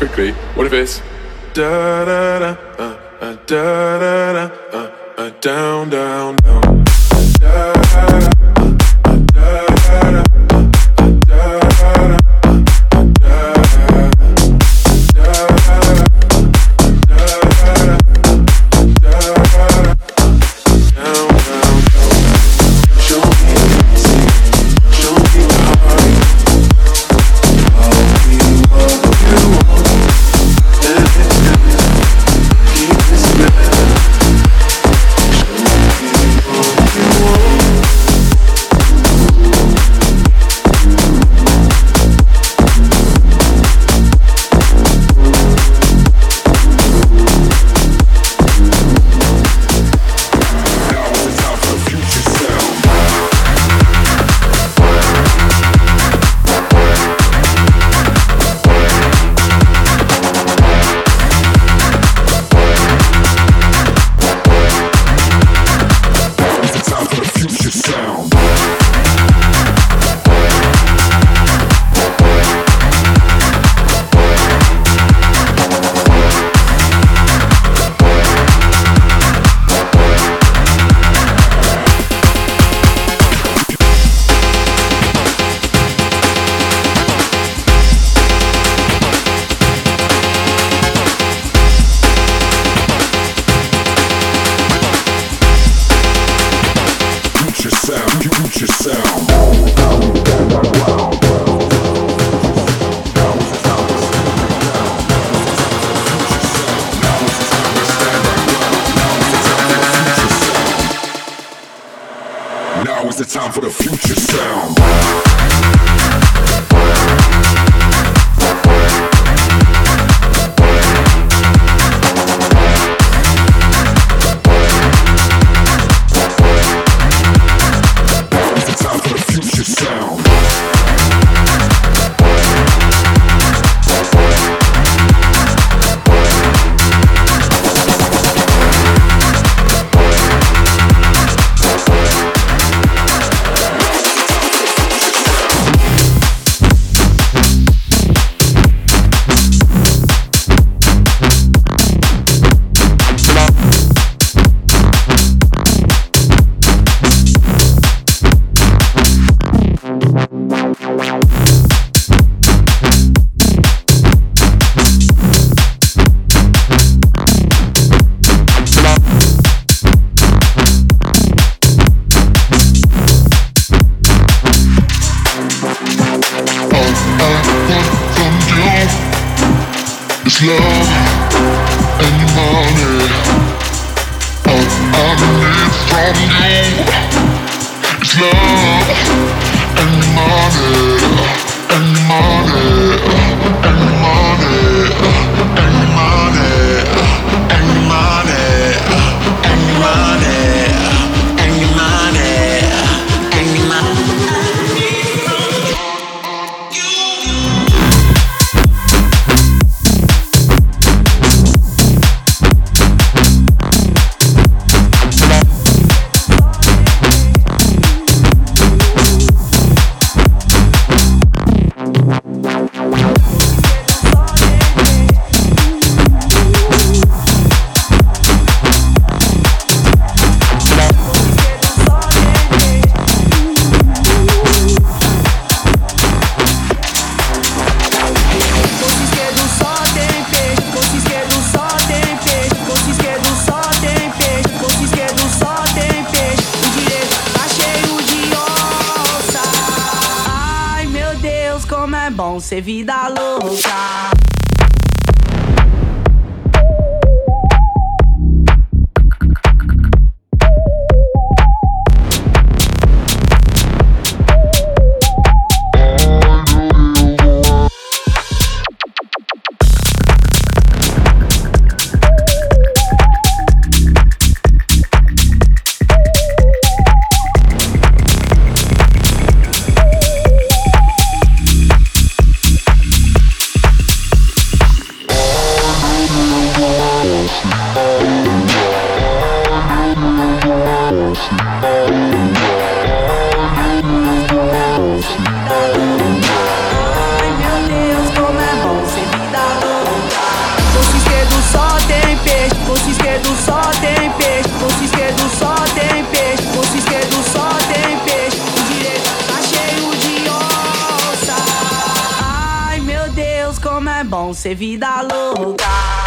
quickly. What if it's da da ser vida Ser vida louca.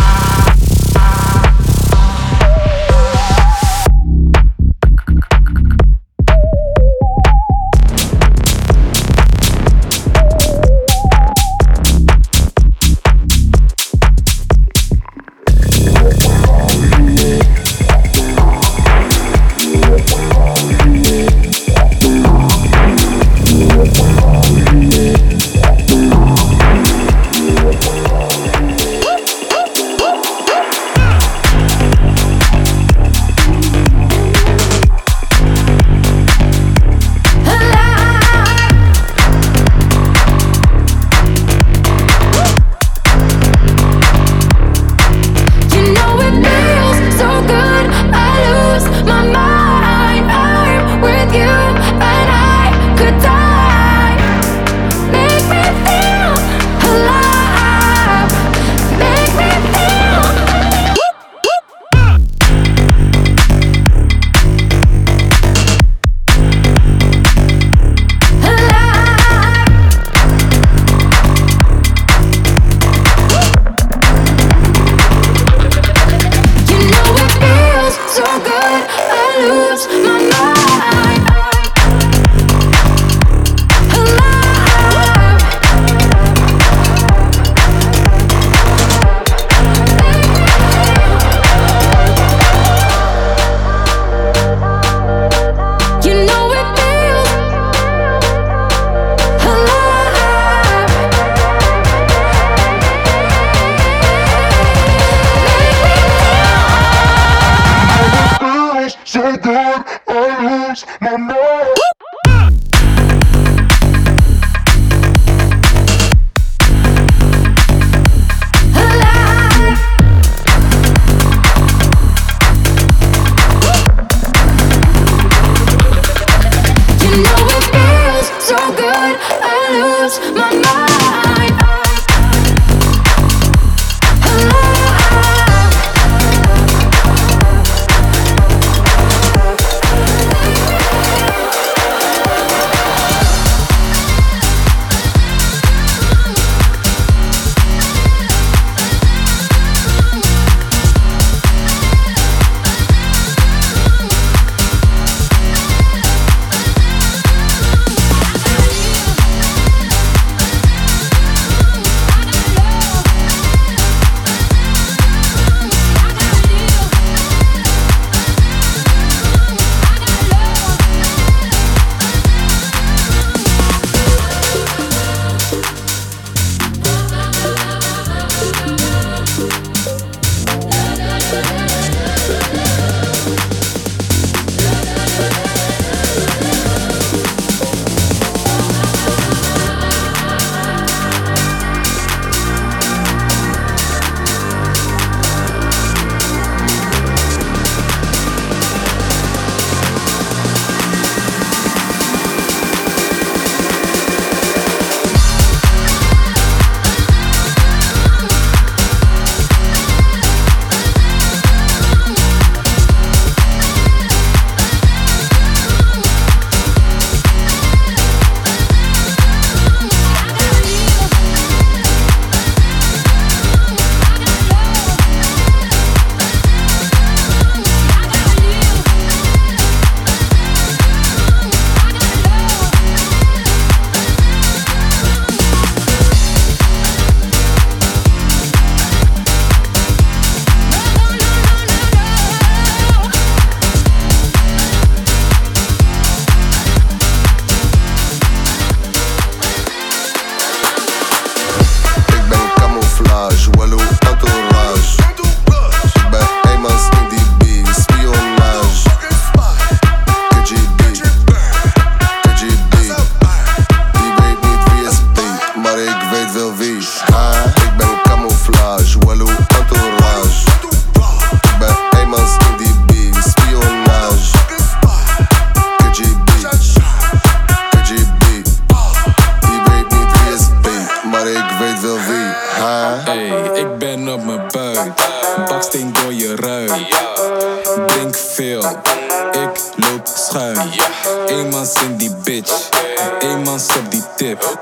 Tip.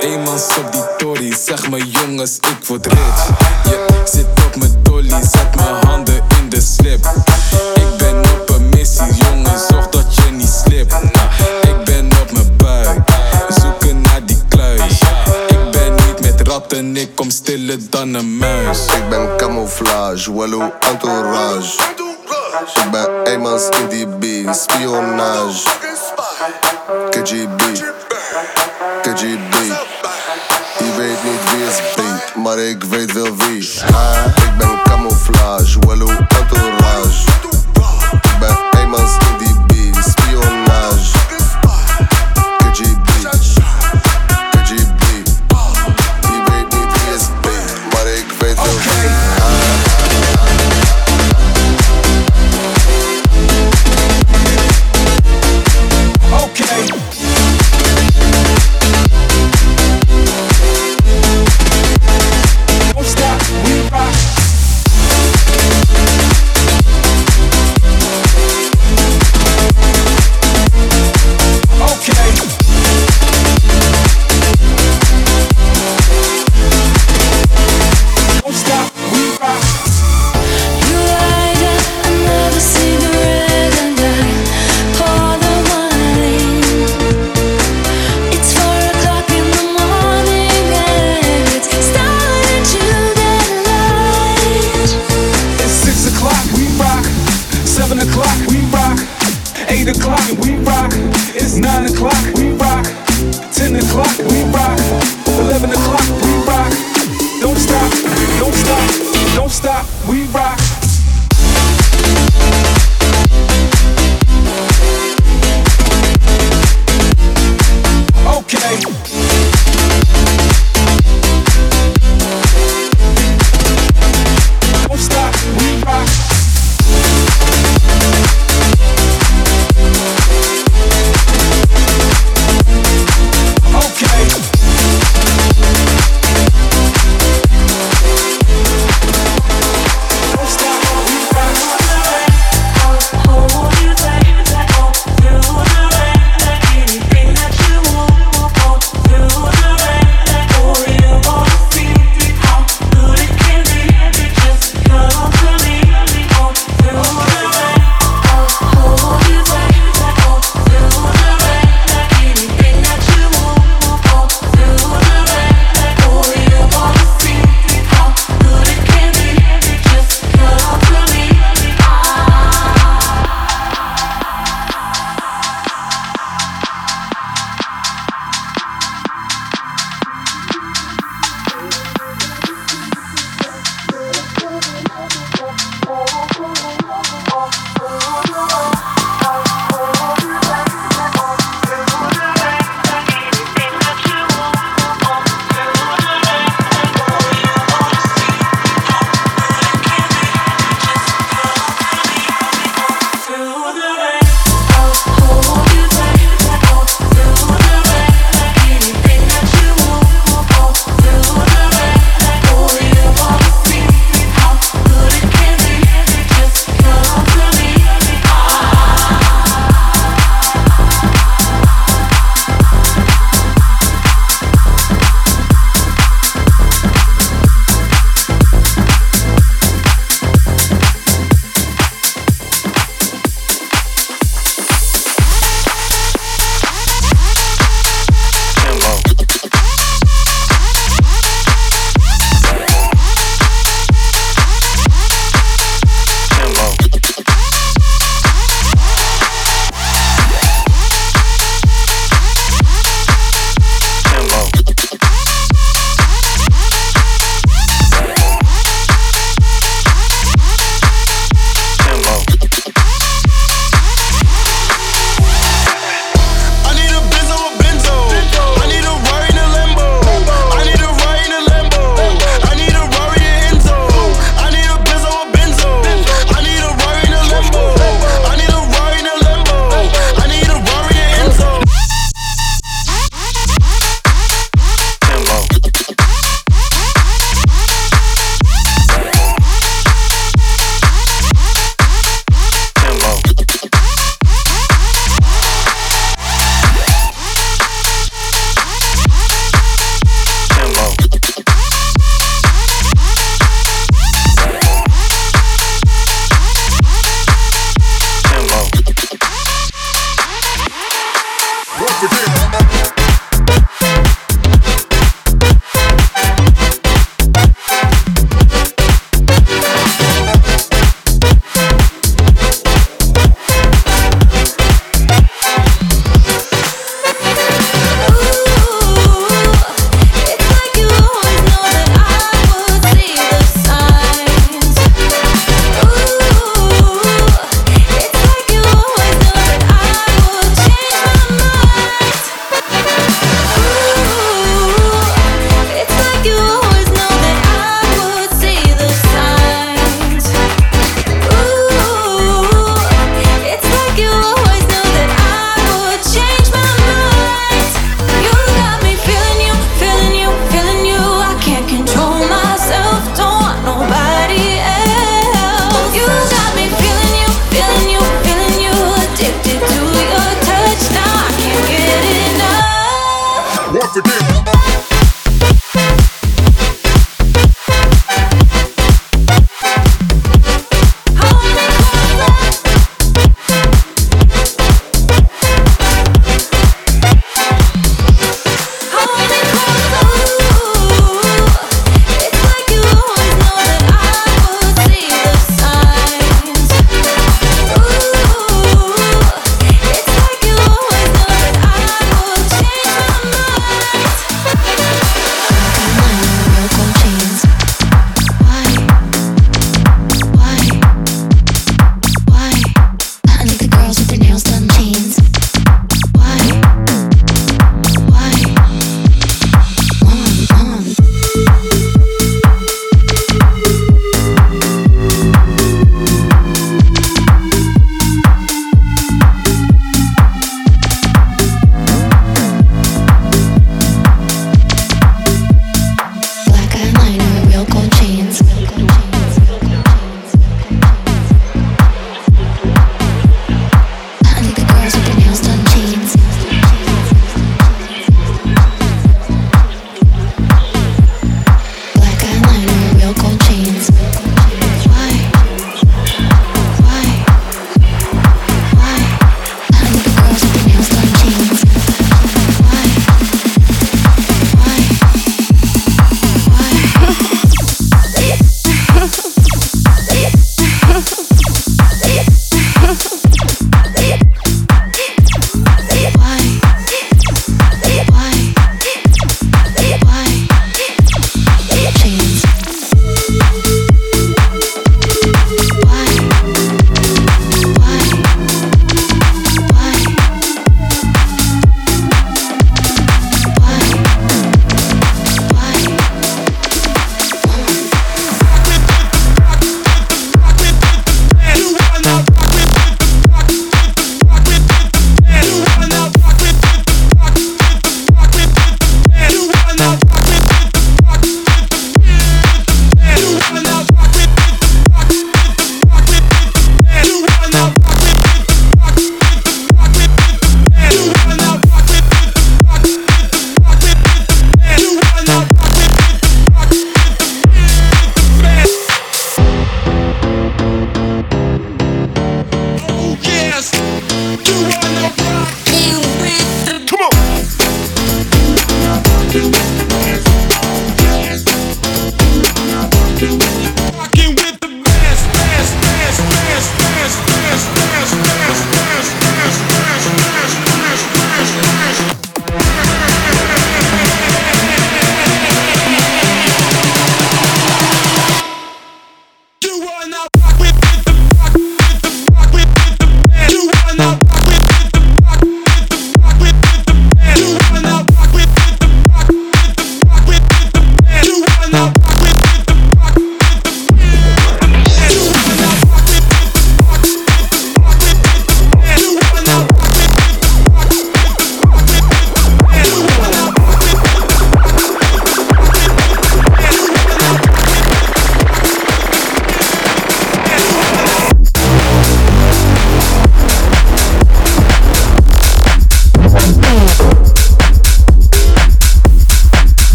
Eenmans op die tory, zeg me jongens, ik word rich. Je zit op mijn dolly, zet mijn handen in de slip. Ik ben op een missie, jongens, zorg dat je niet slipt. Ik ben op mijn buik, zoeken naar die kluis. Ik ben niet met ratten, ik kom stiller dan een muis. Ik ben camouflage, wallo entourage. Ik ben eenmans in die B, spionage. KGB. Maar ik weet wel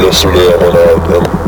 yesterday I went out and